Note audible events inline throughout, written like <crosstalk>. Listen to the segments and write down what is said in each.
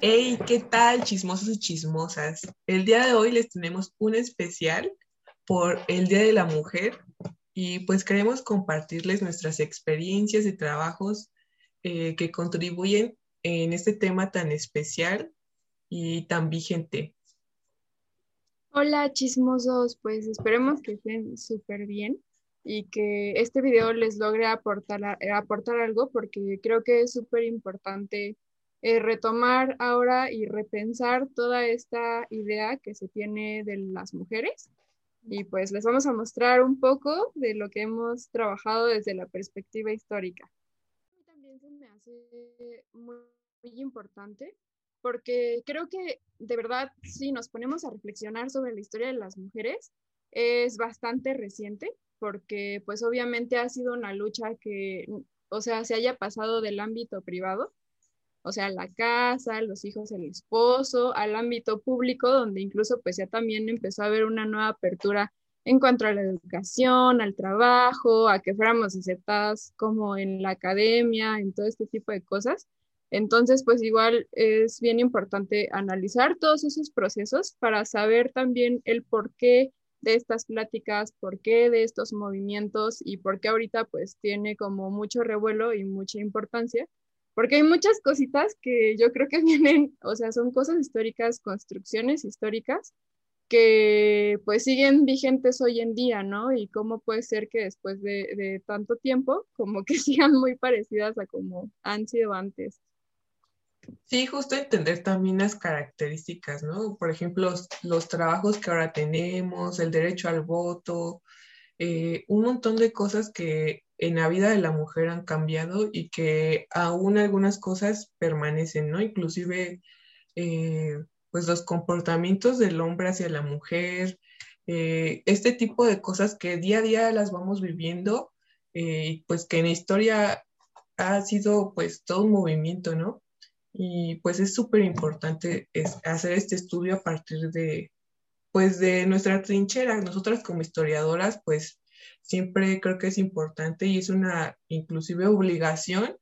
Hey, ¿qué tal, chismosos y chismosas? El día de hoy les tenemos un especial por el Día de la Mujer y pues queremos compartirles nuestras experiencias y trabajos eh, que contribuyen en este tema tan especial y tan vigente. Hola chismosos, pues esperemos que estén súper bien y que este video les logre aportar, aportar algo porque creo que es súper importante eh, retomar ahora y repensar toda esta idea que se tiene de las mujeres. Y pues les vamos a mostrar un poco de lo que hemos trabajado desde la perspectiva histórica. También se me hace muy, muy importante porque creo que de verdad, si nos ponemos a reflexionar sobre la historia de las mujeres, es bastante reciente, porque pues obviamente ha sido una lucha que, o sea, se haya pasado del ámbito privado o sea, la casa, los hijos, el esposo, al ámbito público, donde incluso pues ya también empezó a haber una nueva apertura en cuanto a la educación, al trabajo, a que fuéramos aceptadas como en la academia, en todo este tipo de cosas. Entonces, pues igual es bien importante analizar todos esos procesos para saber también el porqué de estas pláticas, por qué de estos movimientos y por qué ahorita pues tiene como mucho revuelo y mucha importancia porque hay muchas cositas que yo creo que <laughs> vienen, o sea, son cosas históricas, construcciones históricas que pues siguen vigentes hoy en día, ¿no? Y cómo puede ser que después de, tanto tiempo, como que <laughs> sigan muy parecidas a como han sido antes. Sí, justo entender también las características, ¿no? Por ejemplo, los, trabajos que ahora tenemos, el derecho al voto, eh, un montón de cosas que en la vida de la mujer han cambiado y que aún algunas cosas permanecen, ¿no? Inclusive, eh, pues los comportamientos del hombre hacia la mujer, eh, este tipo de cosas que día a día las vamos viviendo, eh, pues que en la historia ha sido pues todo un movimiento, ¿no? Y pues es súper importante hacer este estudio a partir de, pues de nuestra trinchera. Nosotras como historiadoras, pues siempre creo que es importante y es una inclusive obligación.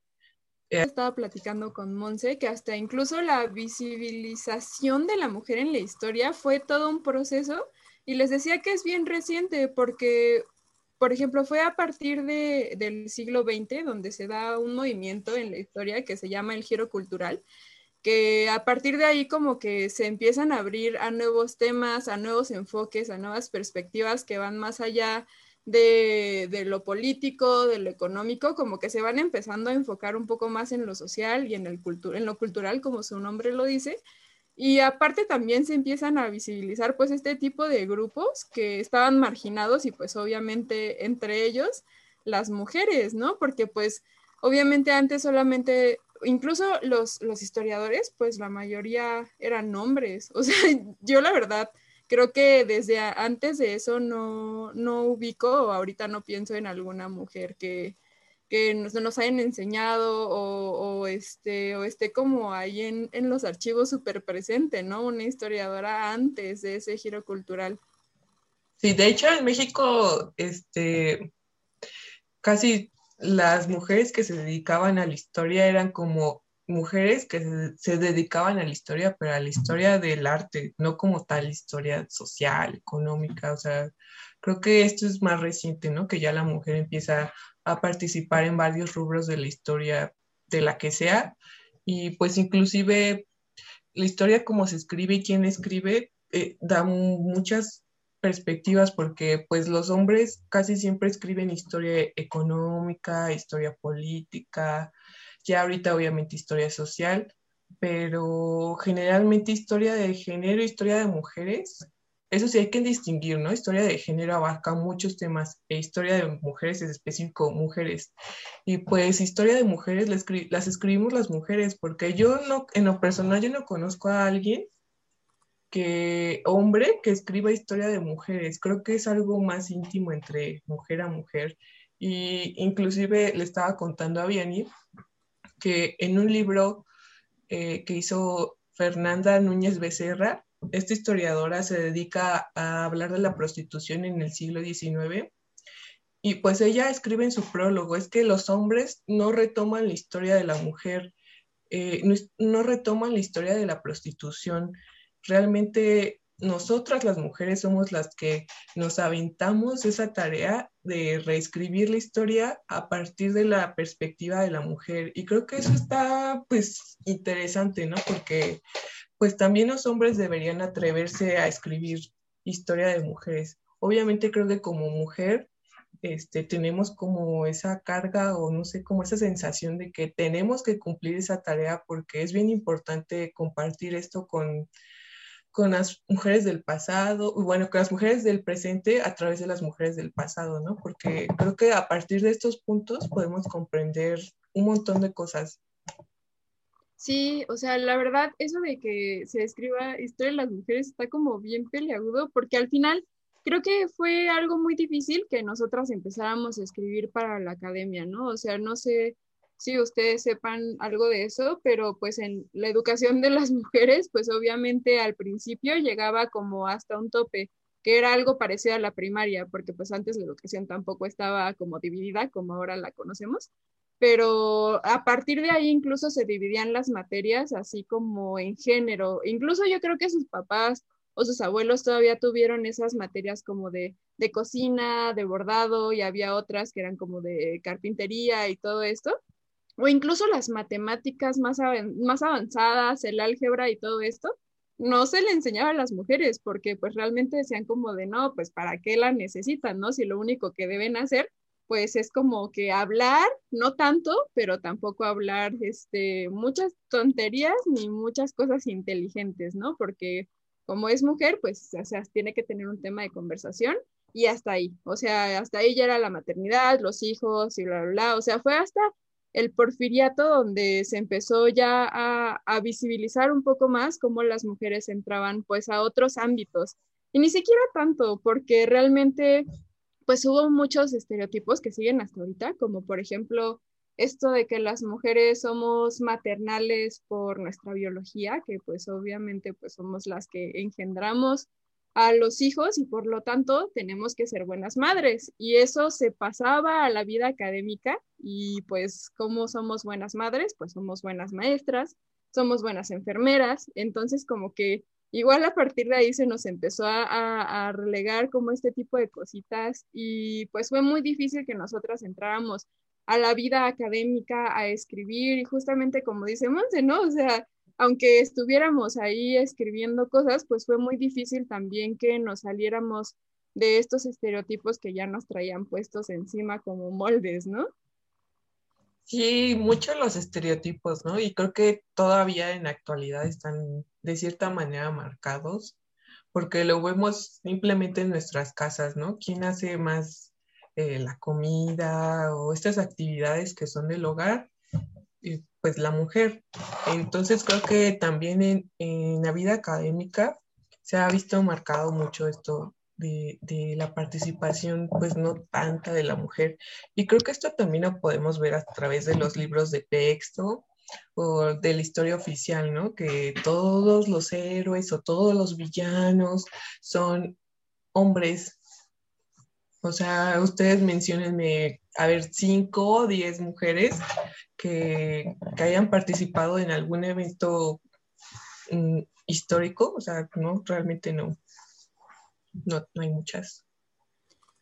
Estaba platicando con Monse que hasta incluso la visibilización de la mujer en la historia fue todo un proceso y les decía que es bien reciente porque, por ejemplo, fue a partir de, del siglo XX donde se da un movimiento en la historia que se llama el giro cultural que a partir de ahí como que se empiezan a abrir a nuevos temas, a nuevos enfoques, a nuevas perspectivas que van más allá de, lo político, de lo económico, como que se van empezando a enfocar un poco más en lo social y en, el en lo cultural, como su nombre lo dice. Y aparte también se empiezan a visibilizar pues este tipo de grupos que estaban marginados y pues obviamente entre ellos las mujeres, ¿no? Porque pues obviamente antes solamente, incluso los, los historiadores, pues la mayoría eran hombres. <laughs> O sea, yo la verdad creo que desde antes de eso no, no ubico o ahorita no pienso en alguna mujer que, que nos, nos, hayan enseñado o, este, o esté como ahí en, en los archivos súper presente, ¿no? Una historiadora antes de ese giro cultural. Sí, de hecho en México, este, casi las mujeres que se dedicaban a la historia eran como mujeres que se, dedicaban a la historia, pero a la historia del arte, no como tal historia social, económica, o sea, creo que esto es más reciente, ¿no? Que ya la mujer empieza a participar en varios rubros de la historia, de la que sea, y pues inclusive la historia como se escribe y quién escribe eh, da muchas perspectivas porque pues los hombres casi siempre escriben historia económica, historia política, ya ahorita obviamente historia social, pero generalmente historia de género, historia de mujeres, eso sí hay que distinguir, ¿no? Historia de género abarca muchos temas, e historia de mujeres es específico, mujeres. Y pues historia de mujeres las, escribimos las mujeres, porque yo no, en lo personal, yo no conozco a alguien que, hombre, que escriba historia de mujeres. Creo que es algo más íntimo entre mujer a mujer. Y inclusive le estaba contando a Vianney que en un libro eh, que hizo Fernanda Núñez Becerra, esta historiadora se dedica a hablar de la prostitución en el siglo XIX y pues ella escribe en su prólogo, es que los hombres no retoman la historia de la mujer. eh, no, retoman la historia de la prostitución. Realmente nosotras las mujeres somos las que nos aventamos esa tarea de reescribir la historia a partir de la perspectiva de la mujer. Y creo que eso está pues interesante, ¿no? Porque pues también los hombres deberían atreverse a escribir historia de mujeres. Obviamente creo que como mujer este, tenemos como esa carga o no sé, como esa sensación de que tenemos que cumplir esa tarea porque es bien importante compartir esto con, con las mujeres del pasado, bueno, con las mujeres del presente a través de las mujeres del pasado, ¿no? Porque creo que a partir de estos puntos podemos comprender un montón de cosas. Sí, o sea, la verdad, eso de que se escriba historia de las mujeres está como bien peleagudo, porque al final creo que fue algo muy difícil que nosotras empezáramos a escribir para la academia, ¿no? O sea, no sé si ustedes sepan algo de eso, pero pues en la educación de las <laughs> mujeres, pues obviamente al principio llegaba como hasta un tope, que era algo parecido a la primaria, porque pues antes la educación tampoco estaba como dividida como ahora la conocemos, pero a partir de ahí incluso se dividían las materias así como en género, incluso yo creo que sus papás o sus abuelos todavía tuvieron esas materias como de, de cocina, de bordado, y había otras que eran como de carpintería y todo esto, o incluso las matemáticas más, más avanzadas, el álgebra y todo esto, no se le enseñaba a las mujeres porque pues realmente decían como de no, pues para qué la necesitan, ¿no? Si lo único que deben hacer pues es como que hablar, no tanto, pero tampoco hablar este, muchas tonterías ni muchas cosas inteligentes, ¿no? Porque como es mujer, pues, o sea, tiene que tener un tema de conversación y hasta ahí. O sea, hasta ahí ya era la maternidad, los hijos y bla, bla, bla. O sea, fue hasta el porfiriato donde se empezó ya a, visibilizar un poco más cómo las mujeres entraban pues a otros ámbitos. Y ni siquiera tanto, porque realmente pues hubo muchos estereotipos que siguen hasta ahorita, como por ejemplo esto de que las mujeres somos maternales por nuestra biología, que pues obviamente pues somos las que engendramos a los hijos y por lo tanto tenemos que ser buenas madres. Y eso se pasaba a la vida académica y pues como somos buenas madres, pues somos buenas maestras, somos buenas enfermeras. Entonces como que igual a partir de ahí se nos empezó a, a relegar como este tipo de cositas y pues fue muy difícil que nosotras entráramos a la vida académica, a escribir, y justamente como dice Monse, ¿no? O sea, aunque estuviéramos ahí escribiendo cosas, pues fue muy difícil también que nos saliéramos de estos estereotipos que ya nos traían puestos encima como moldes, ¿no? Sí, muchos los estereotipos, ¿no? Y creo que todavía en la actualidad están de cierta manera marcados, porque lo vemos simplemente en nuestras casas, ¿no? ¿Quién hace más eh, la comida o estas actividades que son del hogar, pues la mujer. Entonces creo que también en, en la vida académica se ha visto marcado mucho esto de, de, la participación, pues no tanta de la mujer. Y creo que esto también lo podemos ver a través de los libros de texto o de la historia oficial, ¿no? Que todos los héroes o todos los villanos son hombres o sea, ustedes mencionenme, a ver, cinco o diez mujeres que, hayan participado en algún evento mm, histórico. O sea, no, realmente no. No, no hay muchas.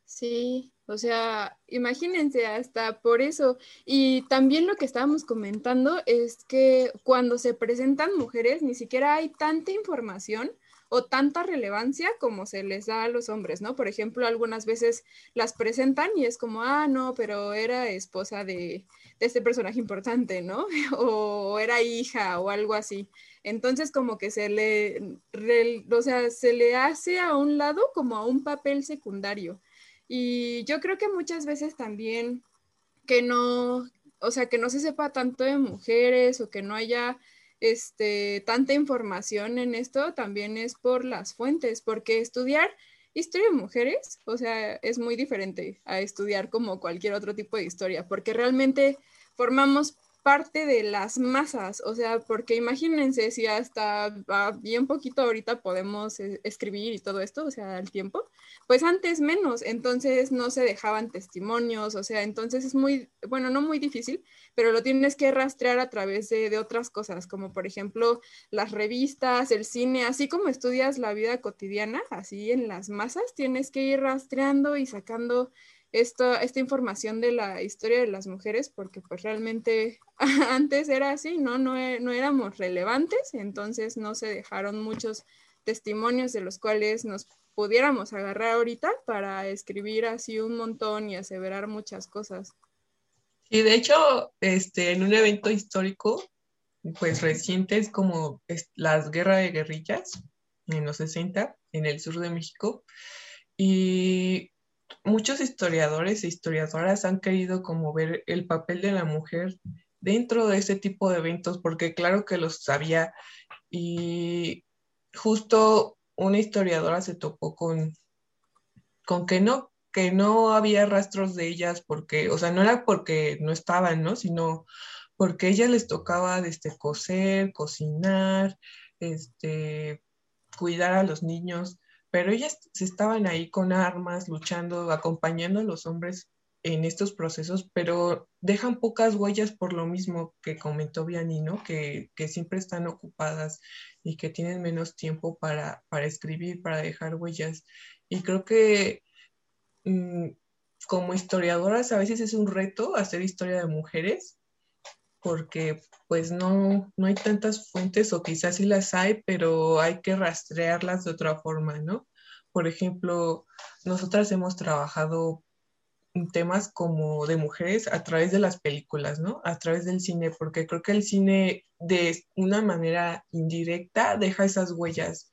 Sí, o sea, imagínense hasta por eso. Y también lo que estábamos comentando es que cuando se presentan mujeres, ni siquiera hay tanta información o tanta relevancia como se les da a los hombres, ¿no? Por ejemplo, algunas veces las presentan y es como, ah, no, pero era esposa de, este personaje importante, ¿no? <laughs> o era hija o algo así. Entonces como que se le, o sea, se le hace a un lado como a un papel secundario. Y yo creo que muchas veces también que no, o sea, que no se sepa tanto de mujeres o que no haya este, tanta información en esto también es por las fuentes, porque estudiar historia de mujeres, o sea, es muy diferente a estudiar como cualquier otro tipo de historia, porque realmente formamos parte de las masas, o sea, porque imagínense si hasta bien poquito ahorita podemos eh, escribir y todo esto, o sea, el tiempo, pues antes menos, entonces no se dejaban testimonios, o sea, entonces es muy, bueno, no muy difícil, pero lo tienes que rastrear a través de, de otras cosas, como por ejemplo las revistas, el cine, así como estudias la vida cotidiana, así en las masas, tienes que ir rastreando y sacando esta, esta información de la historia de las mujeres, porque pues realmente <laughs> antes era así, ¿no? No, e, no éramos relevantes, entonces no se dejaron muchos testimonios de los cuales nos pudiéramos agarrar ahorita para escribir así un montón y aseverar muchas cosas. Y de hecho, este, en un evento histórico, pues reciente, es como las guerras de guerrillas en los 60 en el sur de México. Y muchos historiadores e historiadoras han querido como ver el papel de la mujer dentro de ese tipo de eventos, porque claro que los sabía y justo una historiadora se topó con, con que no, que no había rastros de ellas porque, o sea, no era porque no estaban, ¿no? Sino porque a ellas les tocaba desde coser, cocinar, este, cuidar a los niños pero ellas estaban ahí con armas, luchando, acompañando a los hombres en estos procesos, pero dejan pocas huellas por lo mismo que comentó Vianney, ¿no? Que, siempre están ocupadas y que tienen menos tiempo para, escribir, para dejar huellas. Y creo que mm, como historiadoras a veces es un reto hacer historia de mujeres, porque pues no, no hay tantas fuentes o quizás sí las hay, pero hay que rastrearlas de otra forma, ¿no? Por ejemplo, nosotras hemos trabajado temas como de mujeres a través de las películas, ¿no? A través del cine, porque creo que el cine de una manera indirecta deja esas huellas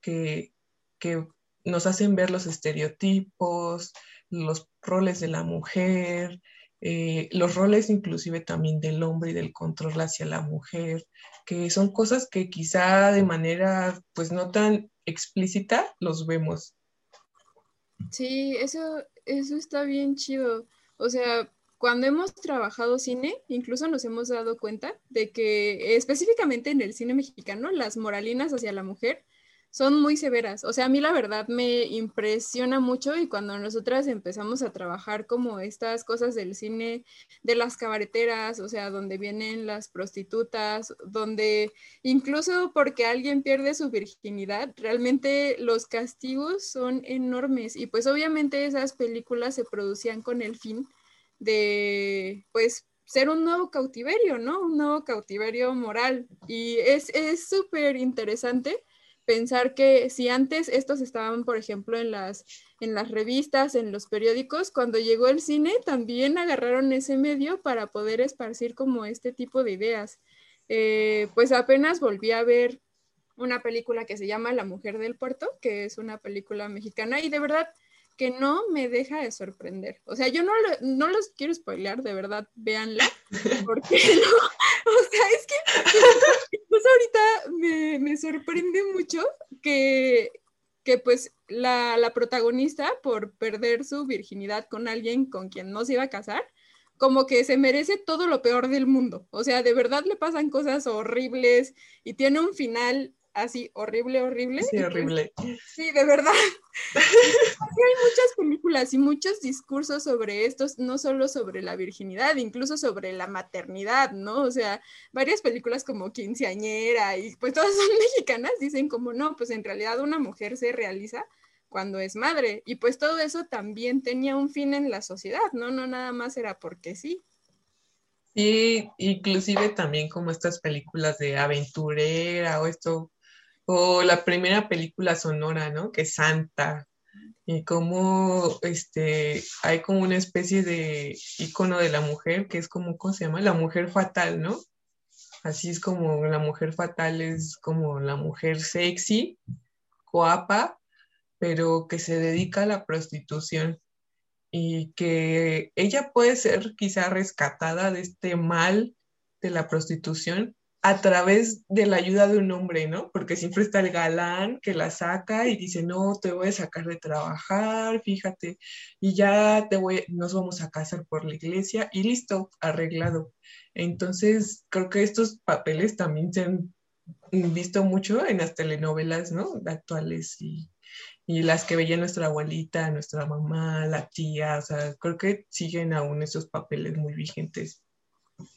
que, que nos hacen ver los estereotipos, los roles de la mujer, eh, los roles inclusive también del hombre y del control hacia la mujer, que son cosas que quizá de manera pues no tan explícita los vemos. Sí, eso, eso está bien chido. O sea, cuando hemos trabajado cine, incluso nos hemos dado cuenta de que específicamente en el cine mexicano, las moralinas hacia la mujer son muy severas. O sea, a mí la verdad me impresiona mucho y cuando nosotras empezamos a trabajar como estas cosas del cine, de las cabareteras, o sea, donde vienen las prostitutas, donde incluso porque alguien pierde su virginidad, realmente los castigos son enormes y pues obviamente esas películas se producían con el fin de, pues, ser un nuevo cautiverio, ¿no? Un nuevo cautiverio moral. Y es súper interesante pensar que si antes estos estaban, por ejemplo, en las, en las revistas, en los periódicos, cuando llegó el cine también agarraron ese medio para poder esparcir como este tipo de ideas. Eh, pues apenas volví a ver una película que se llama La Mujer del Puerto, que es una película mexicana y de verdad que no me deja de sorprender. O sea, yo no, no los quiero spoilear, de verdad, véanla, porque <laughs> no, o sea, es que ahorita me, me sorprende mucho que, que pues la, la, protagonista, por perder su virginidad con alguien con quien no se iba a casar, como que se merece todo lo peor del mundo. O sea, de verdad le pasan cosas horribles y tiene un final así horrible, horrible. Sí, horrible. sí, de verdad. hay muchas películas y muchos discursos sobre esto, no solo sobre la virginidad, incluso sobre la maternidad, ¿no? O sea, varias películas como Quinceañera y pues todas son <laughs> mexicanas, dicen como no, pues en realidad una mujer se realiza cuando es madre y pues todo eso también tenía un fin en la sociedad, ¿no? No nada más era porque sí. Sí, inclusive también como estas películas de aventurera o esto o la primera película sonora, ¿no? Que es Santa. Y cómo este, hay como una especie de icono de la mujer, que es como, ¿cómo se llama? La mujer fatal, ¿no? Así es como la mujer fatal es como la mujer sexy, guapa, pero que se dedica a la prostitución y que ella puede ser quizá rescatada de este mal de la prostitución a través de la ayuda de un hombre, ¿no? Porque siempre está el galán que la saca y dice, no, te voy a sacar de trabajar, fíjate, y ya te voy, nos vamos a casar por la iglesia y listo, arreglado. Entonces, creo que estos papeles también se han visto mucho en las telenovelas, ¿no? Actuales y, y las que veía nuestra abuelita, nuestra mamá, la tía, o sea, creo que siguen aún esos papeles muy vigentes.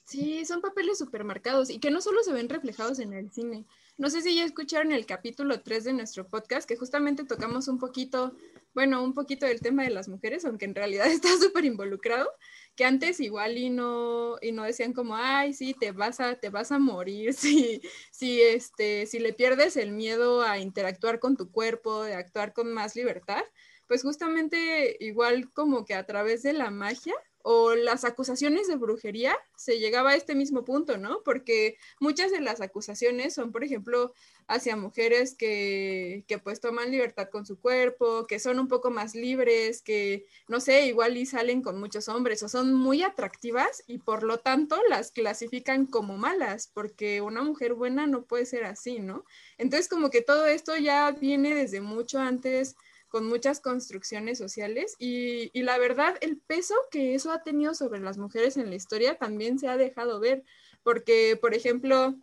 Sí, son papeles súper marcados y que no solo se ven reflejados en el cine. No sé si ya escucharon el capítulo 3 de nuestro podcast, que justamente tocamos un poquito, bueno, un poquito del tema de las mujeres, aunque en realidad <laughs> está súper involucrado, que antes igual y no, y no decían como, ay, sí, te vas a, te vas a morir, <laughs> si, si, este, si le pierdes el miedo a interactuar con tu cuerpo, de actuar con más libertad, pues justamente igual como que a través de la magia o las acusaciones de brujería, se llegaba a este mismo punto, ¿no? Porque muchas de las acusaciones son, por ejemplo, hacia mujeres que, que, pues toman libertad con su cuerpo, que son un poco más libres, que no sé, igual y salen con muchos hombres o son muy atractivas y por lo tanto las clasifican como malas, porque una mujer buena no puede ser así, ¿no? Entonces como que todo esto ya viene desde mucho antes con muchas construcciones sociales y, la verdad el peso que eso ha tenido sobre las mujeres en la historia también se ha dejado ver, porque por ejemplo,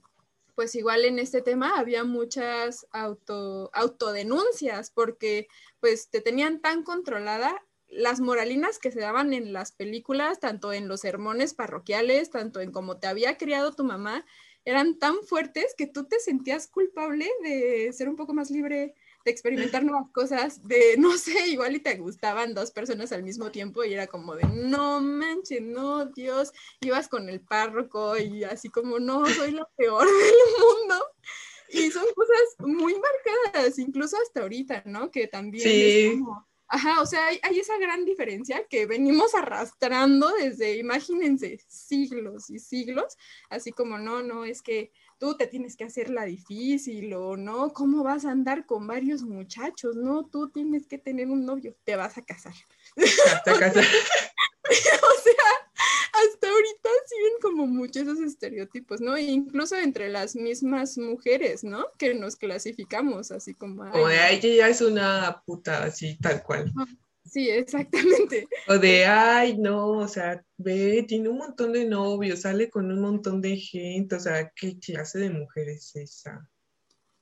pues igual en este tema había muchas auto, autodenuncias porque pues te tenían tan controlada las moralinas que se daban en las películas, tanto en los sermones parroquiales, tanto en cómo te había criado tu mamá, eran tan fuertes que tú te sentías culpable de ser un poco más libre de experimentar nuevas cosas, de, no sé, igual y te gustaban dos personas al mismo tiempo y era como de, no manches, no, Dios, ibas con el párroco y así como, no, soy lo peor <laughs> del mundo. Y son cosas muy marcadas, incluso hasta ahorita, ¿no? Que también es como, Ajá, o sea, hay, hay, esa gran diferencia que venimos arrastrando desde, imagínense, siglos y siglos, así como no, no, es que tú te tienes que hacer la difícil o no, ¿cómo vas a andar con varios muchachos? No, tú tienes que tener un novio, te vas a casar. Hasta casar. <laughs> o sea, hasta ahorita siguen como muchos esos estereotipos, ¿no? E incluso entre las mismas mujeres, ¿no? Que nos clasificamos así como... o de, ella es una puta, así, tal cual. Sí, exactamente. <laughs> O de, ay, no, o sea, ve, tiene un montón de novios, sale con un montón de gente, o sea, ¿qué clase de mujer es esa?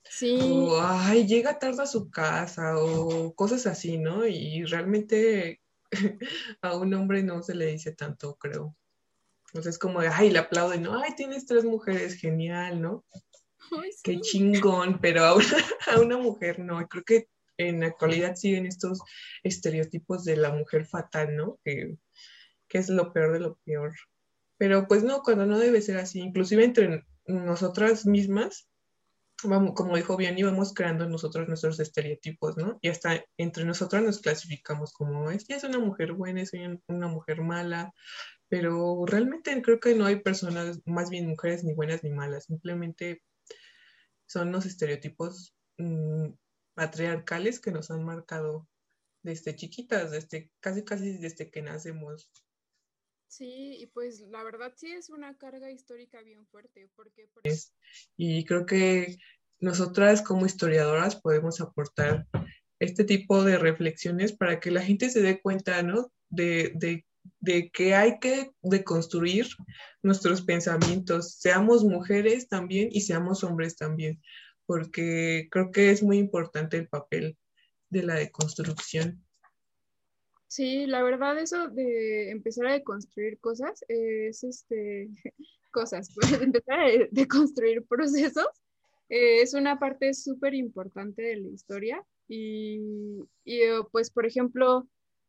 Sí. O, ay, llega tarde a su casa, o cosas así, ¿no? Y realmente <laughs> a un hombre no se le dice tanto, creo. Entonces es como de, ay, le aplauden, ¿no? Ay, tienes tres mujeres, genial, ¿no? Qué chingón, pero a una, <laughs> a una mujer no. Creo que en la actualidad siguen estos estereotipos de la mujer fatal, ¿no? Que, es lo peor de lo peor. Pero pues no, cuando no debe ser así, inclusive entre nosotras mismas, vamos, como dijo bien, íbamos creando nosotros nuestros estereotipos, ¿no? Y hasta entre nosotras nos clasificamos como, es es una mujer buena, es una mujer mala, pero realmente creo que no hay personas, más bien mujeres, ni buenas ni malas, simplemente son los estereotipos mm, patriarcales que nos han marcado desde chiquitas, desde casi casi desde que nacemos. Sí, y pues la verdad sí es una carga histórica bien fuerte, porque... Y creo que nosotras como historiadoras podemos aportar este tipo de reflexiones para que la gente se dé cuenta, ¿no? De, de, de que hay que deconstruir nuestros pensamientos, seamos mujeres también y seamos hombres también, porque creo que es muy importante el papel de la deconstrucción. Sí, la verdad eso de empezar a deconstruir cosas es este <laughs> cosas, <laughs> pues, empezar a deconstruir procesos eh, es una parte súper importante de la historia y, y, pues por ejemplo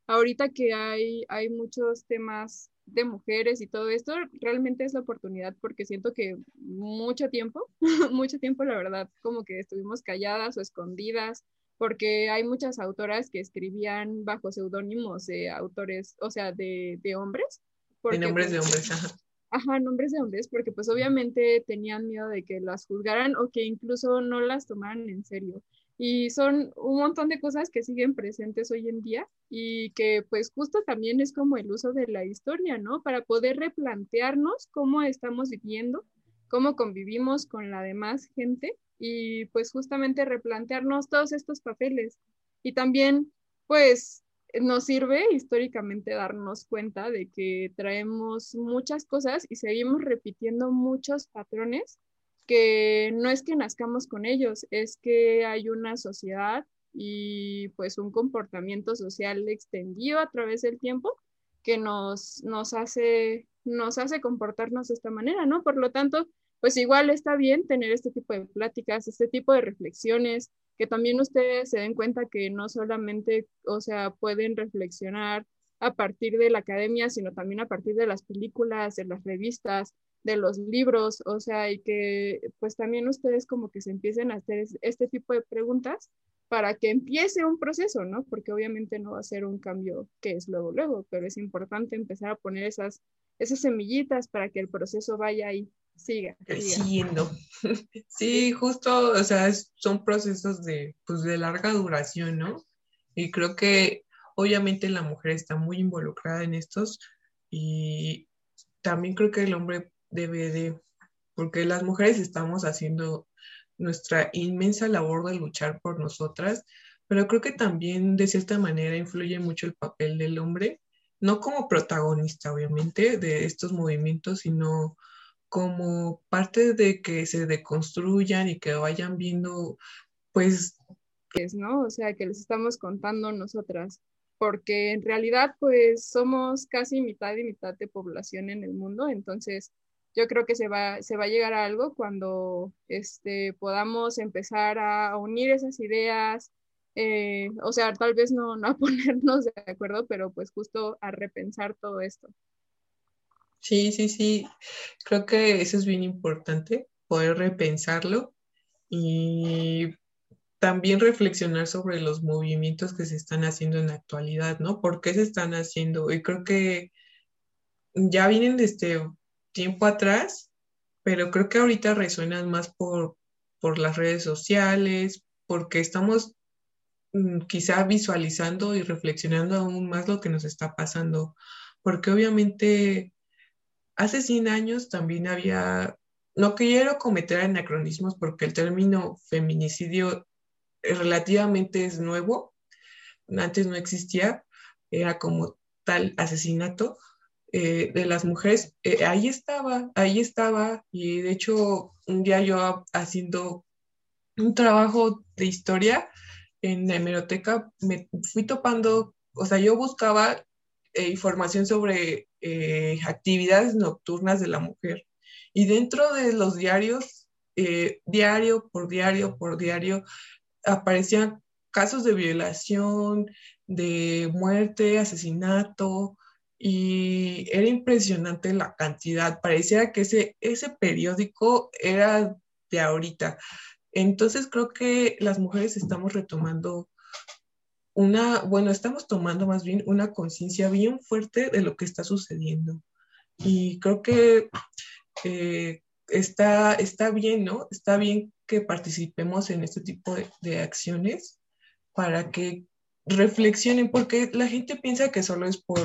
ahorita que hay, hay muchos temas de mujeres y todo esto, realmente es la oportunidad porque siento que mucho tiempo, <laughs> mucho tiempo la verdad, como que estuvimos calladas o escondidas, porque hay muchas autoras que escribían bajo seudónimos de autores, o sea, de, de hombres. de nombres de pues, hombres, ajá. Ajá, nombres de hombres, porque pues obviamente tenían miedo de que las juzgaran o que incluso no las tomaran en serio. Y son un montón de cosas que siguen presentes hoy en día y que pues justo también es como el uso de la historia, ¿no? Para poder replantearnos cómo estamos viviendo, cómo convivimos con la demás gente y pues justamente replantearnos todos estos papeles. Y también pues nos sirve históricamente darnos cuenta de que traemos muchas cosas y seguimos repitiendo muchos patrones que no es que nazcamos con ellos, es que hay una sociedad y pues un comportamiento social extendido a través del tiempo que nos, nos, hace, nos hace comportarnos de esta manera, ¿no? Por lo tanto, pues igual está bien tener este tipo de pláticas, este tipo de reflexiones, que también ustedes se den cuenta que no solamente, o sea, pueden reflexionar a partir de la academia, sino también a partir de las películas, de las revistas, de los libros, o sea, y que pues también ustedes como que se empiecen a hacer este tipo de preguntas para que empiece un proceso, ¿no? Porque obviamente no va a ser un cambio que es luego, luego, pero es importante empezar a poner esas, esas semillitas para que el proceso vaya ahí siga. Creciendo. <laughs> <laughs> Sí, justo, o sea, son procesos de, pues, de larga duración, ¿no? Y creo que obviamente la mujer está muy involucrada en estos y también creo que el hombre debe de, porque las mujeres estamos haciendo nuestra inmensa labor de luchar por nosotras, pero creo que también de cierta manera influye mucho el papel del hombre, no como protagonista, obviamente, de estos movimientos, sino como parte de que se deconstruyan y que vayan viendo, pues... ¿no? O sea, que les estamos contando nosotras, porque en realidad, pues somos casi mitad y mitad de población en el mundo, entonces yo creo que se va, se va a llegar a algo cuando este, podamos empezar a unir esas ideas, eh, o sea, tal vez no, no a <laughs> ponernos de acuerdo, pero pues justo a repensar todo esto. Sí, sí, sí, creo que eso es bien importante, poder repensarlo y también reflexionar sobre los movimientos que se están haciendo en la actualidad, ¿no? ¿Por qué se están haciendo? Y creo que ya vienen desde tiempo atrás, pero creo que ahorita resuenan más por, por las redes sociales, porque estamos mm, quizá visualizando y reflexionando aún más lo que nos está pasando, porque obviamente hace 100 años también había, no quiero cometer anacronismos porque el término feminicidio relativamente es nuevo, antes no existía, era como tal asesinato, eh, de las mujeres, eh, ahí estaba, ahí estaba, y de hecho un día yo haciendo un trabajo de historia en la hemeroteca me fui topando, o sea, yo buscaba eh, información sobre actividades nocturnas de la mujer y dentro de los diarios, diario por diario por diario, aparecían casos de violación, de muerte, asesinato, y era impresionante la cantidad, parecía que ese, ese periódico era de ahorita. Entonces creo que las mujeres estamos retomando una, bueno, estamos tomando más bien una conciencia bien fuerte de lo que está sucediendo. Y creo que eh, está, está bien, ¿no? Está bien que participemos en este tipo de, de acciones para que reflexionen, porque la gente piensa que solo es por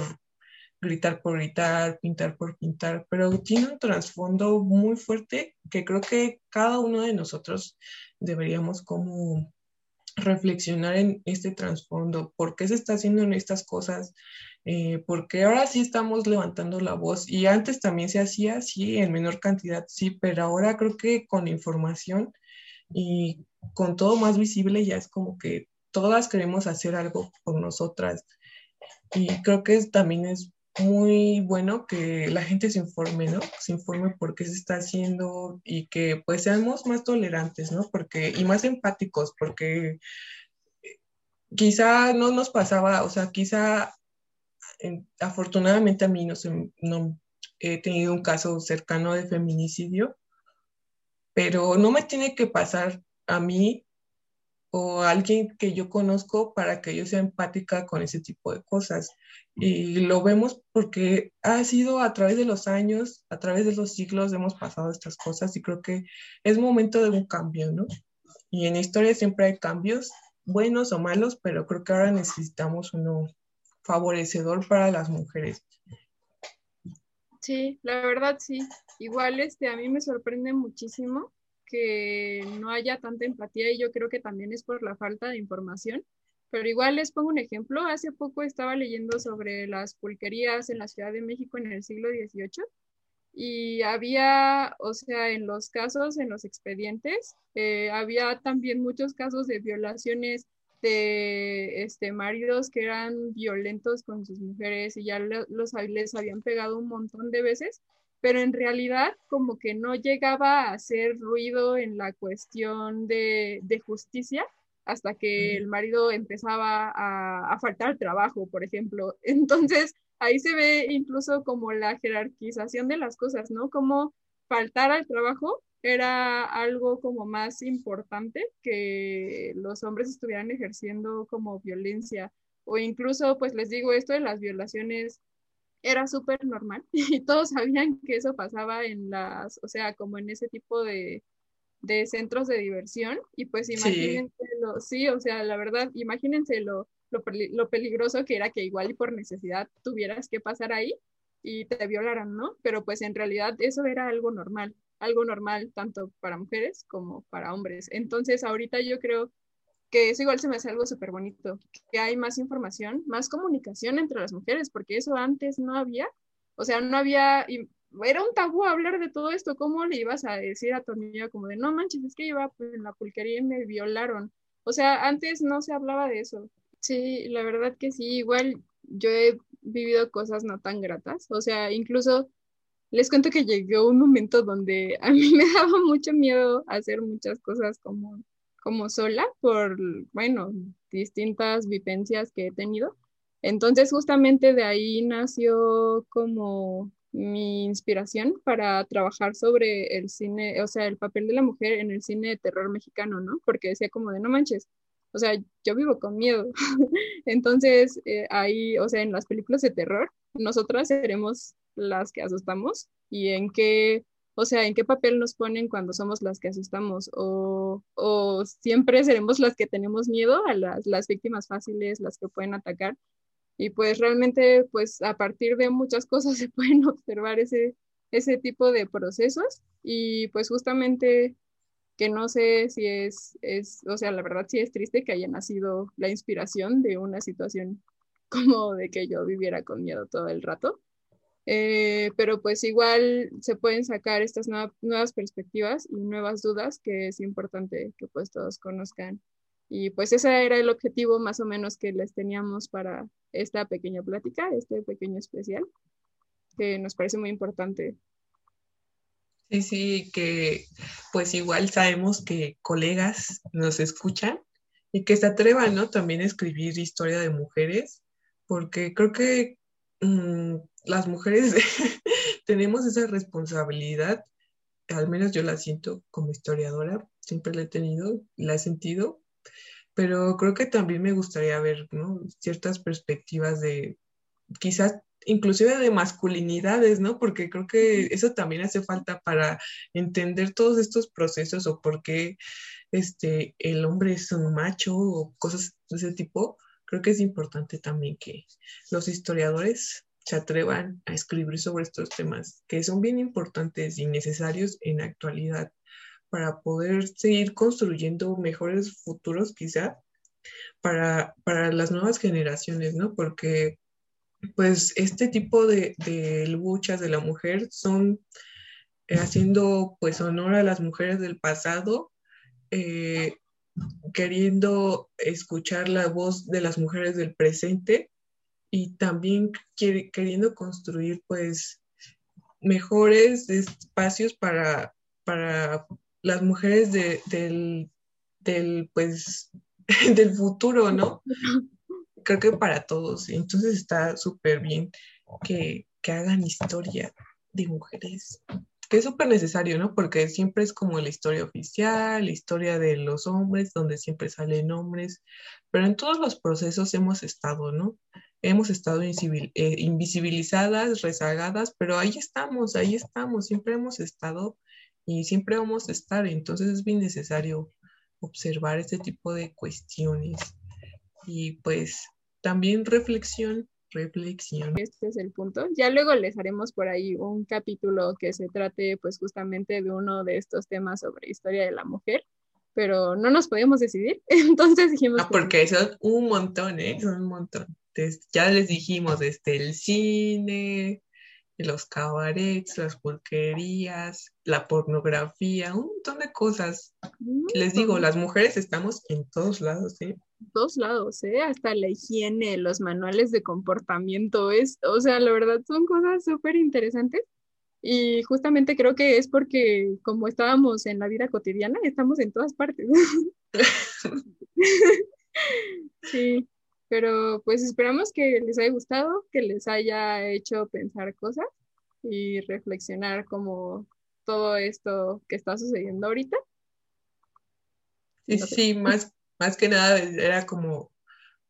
gritar por gritar, pintar por pintar, pero tiene un trasfondo muy fuerte que creo que cada uno de nosotros deberíamos como reflexionar en este trasfondo, por qué se está haciendo en estas cosas, eh, porque ahora sí estamos levantando la voz y antes también se hacía, sí, en menor cantidad, sí, pero ahora creo que con información y con todo más visible ya es como que todas queremos hacer algo por nosotras. Y creo que también es muy bueno que la gente se informe, ¿no? Se informe por qué se está haciendo y que pues seamos más tolerantes, ¿no? Porque, y más empáticos, porque quizá no nos pasaba, o sea, quizá afortunadamente a mí no, no he tenido un caso cercano de feminicidio, pero no me tiene que pasar a mí o alguien que yo conozco para que yo sea empática con ese tipo de cosas. Y lo vemos porque ha sido a través de los años, a través de los siglos hemos pasado estas cosas y creo que es momento de un cambio, ¿no? Y en historia siempre hay cambios, buenos o malos, pero creo que ahora necesitamos uno favorecedor para las mujeres. Sí, la verdad sí. Igual este, a mí me sorprende muchísimo que no haya tanta empatía y yo creo que también es por la falta de información. Pero igual les pongo un ejemplo. Hace poco estaba leyendo sobre las pulquerías en la Ciudad de México en el siglo XVIII y había, o sea, en los casos, en los expedientes, eh, había también muchos casos de violaciones de este, maridos que eran violentos con sus mujeres y ya los, les habían pegado un montón de veces, pero en realidad como que no llegaba a hacer ruido en la cuestión de, de justicia hasta que el marido empezaba a, a faltar trabajo, por ejemplo. <laughs> Entonces, ahí se ve incluso como la jerarquización de las cosas, ¿no? Como faltar al trabajo era algo como más importante que los hombres estuvieran ejerciendo como violencia o incluso, pues les digo, esto de las violaciones era súper normal <laughs> y todos sabían que eso pasaba en las, o sea, como en ese tipo de, de centros de diversión y pues imagínense lo, sí, o sea, la verdad, imagínense lo, lo, peligroso que era que igual y por necesidad tuvieras que pasar ahí y te violaran, ¿no? Pero pues en realidad eso era algo normal, algo normal tanto para mujeres como para hombres. Entonces ahorita yo creo que eso igual se me hace algo súper bonito, que hay más información, más comunicación entre las mujeres, porque eso antes no había, o sea, no había, era un tabú hablar de todo esto, ¿cómo le ibas a decir a tu amiga como de, no manches, es que iba en la pulquería y me violaron? O sea, antes no se hablaba de eso. Sí, la verdad que sí, igual yo he vivido cosas no tan gratas, o sea, incluso les cuento que llegó un momento donde a mí <laughs> me daba mucho miedo hacer muchas cosas como, como sola por, bueno, distintas vivencias que he tenido. Entonces, justamente de ahí nació como mi inspiración para trabajar sobre el cine, o sea, el papel de la mujer en el cine de terror mexicano, ¿no? Porque decía como de, no manches, o sea, yo vivo con miedo. <laughs> Entonces, eh, ahí, o sea, en las películas de terror, nosotras seremos las que asustamos y en qué, o sea, en qué papel nos ponen cuando somos las que asustamos o, o siempre seremos las que tenemos miedo a las, las víctimas fáciles, las que pueden atacar. Y pues realmente, pues a partir de muchas <laughs> cosas se pueden observar ese, ese tipo de procesos y pues justamente que no sé si es, es, o sea, la verdad sí es triste que haya nacido la inspiración de una situación <laughs> como de que yo viviera con miedo todo el rato. Eh, pero pues igual se pueden sacar estas nuevas perspectivas y nuevas dudas que es importante que pues todos conozcan. Y pues ese era el objetivo más o menos que les teníamos para esta pequeña plática, este pequeño especial, que nos parece muy importante Sí, sí, que pues igual sabemos que colegas nos escuchan y que se atrevan, ¿no? También a escribir historia de mujeres, porque creo que mm, las mujeres <laughs> tenemos esa responsabilidad, al menos yo la siento como historiadora, siempre la he tenido, la he sentido, pero creo que también me gustaría ver, ¿no? Ciertas perspectivas de quizás inclusive de masculinidades, ¿no? Porque creo que eso también hace falta para entender todos estos procesos o por qué este, el hombre es un macho o cosas de ese tipo. Creo que es importante también que los historiadores se atrevan a escribir sobre estos temas que son bien importantes y necesarios en la actualidad para poder seguir construyendo mejores futuros quizá para, para las nuevas generaciones, ¿no? Porque pues este tipo de, luchas de la mujer son eh, haciendo pues honor a las mujeres del pasado, eh, queriendo escuchar la voz de las mujeres del presente y también queriendo construir pues mejores espacios para, para las mujeres del, del pues <laughs> del futuro, ¿no? creo que para todos. Entonces está súper bien que, hagan historia de mujeres, que es súper necesario, ¿no? Porque siempre es como la historia oficial, la historia de los hombres, donde siempre salen hombres, pero en todos los procesos hemos estado, ¿no? Hemos estado eh, invisibilizadas, rezagadas, pero ahí estamos, ahí estamos, siempre hemos estado y siempre vamos a estar, entonces es bien necesario observar este tipo de cuestiones y pues también reflexión reflexión. Este es el punto. Ya luego les haremos por ahí un capítulo que se trate pues justamente de uno de estos temas sobre historia de la mujer, pero no nos podíamos decidir, <laughs> entonces dijimos... Ah, porque son un montón, ¿eh? Son un montón. Entonces, ya les dijimos, desde el cine, los cabarets, las pulquerías, la pornografía, un montón de cosas. Les digo, las mujeres estamos en todos lados, ¿eh? todos lados, ¿eh? Hasta la higiene, los manuales de comportamiento, es, o sea, la verdad son cosas súper interesantes y justamente creo que es porque como estábamos en la vida cotidiana, estamos en todas partes. <laughs> sí, pero pues esperamos que les haya gustado, que les haya hecho pensar cosas y reflexionar como todo esto que está sucediendo ahorita. Sí, sí, más, más que nada era como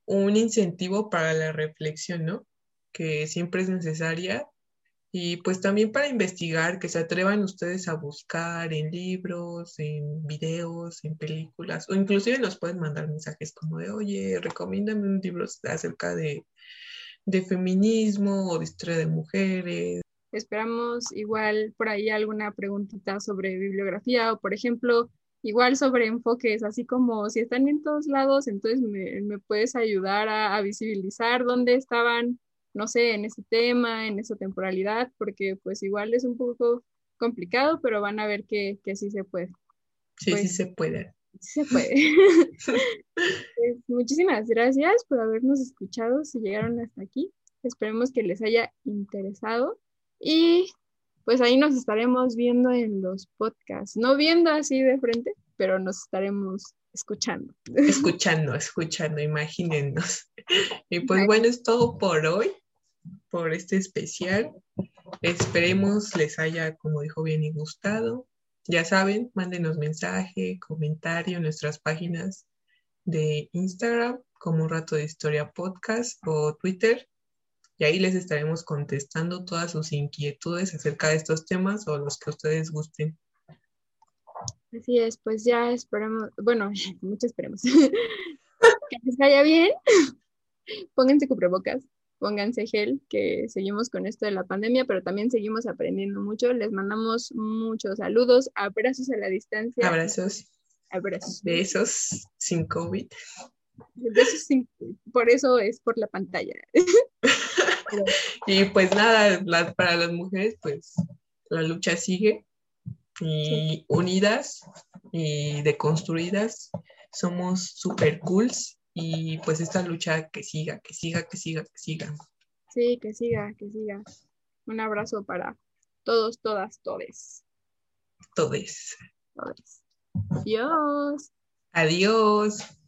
un incentivo para la reflexión, ¿no? Que siempre es necesaria y pues también para investigar, que se atrevan ustedes a buscar en libros, en videos, en películas, o inclusive nos pueden mandar mensajes como de, oye, recomiéndame un libro acerca de, de feminismo o de historia de mujeres. Esperamos igual por ahí alguna preguntita sobre bibliografía o, por ejemplo, igual sobre enfoques, así como si están en todos lados, entonces me, me puedes ayudar a, a visibilizar dónde estaban no sé, en ese tema, en esa temporalidad, porque pues igual es un poco complicado, pero van a ver que, sí se puede. Sí, sí pues, se puede. Sí se puede. <laughs> <laughs> Pues, muchísimas gracias por habernos escuchado, si llegaron hasta aquí. Esperemos que les haya interesado y pues ahí nos estaremos viendo en los podcasts, no viendo así de frente, pero nos estaremos escuchando. Escuchando, escuchando, imagínennos. <laughs> Y pues bueno, es todo por hoy por este especial. Esperemos les haya, como dijo bien, y gustado. Ya saben, mándenos mensaje, comentario en nuestras páginas de Instagram como Rato de Historia Podcast o Twitter. Y ahí les estaremos contestando todas sus inquietudes acerca de estos temas o los que ustedes gusten. Así es, pues ya esperemos, bueno, <laughs> mucho esperemos. <laughs> que les vaya bien. <laughs> Pónganse cubrebocas pónganse gel, que seguimos con esto de la pandemia, pero también seguimos aprendiendo mucho. Les mandamos muchos saludos, abrazos a la distancia. Abrazos. Abrazos. Besos sin COVID. Besos sin, por eso es por la pantalla. <laughs> y pues nada, para las mujeres, pues la lucha sigue y unidas y deconstruidas somos super cools y pues esta lucha que siga, que siga, que siga, que siga. Sí, que siga, que siga. Un abrazo para todos, todas, todes. Todes. Todes. Adiós. Adiós.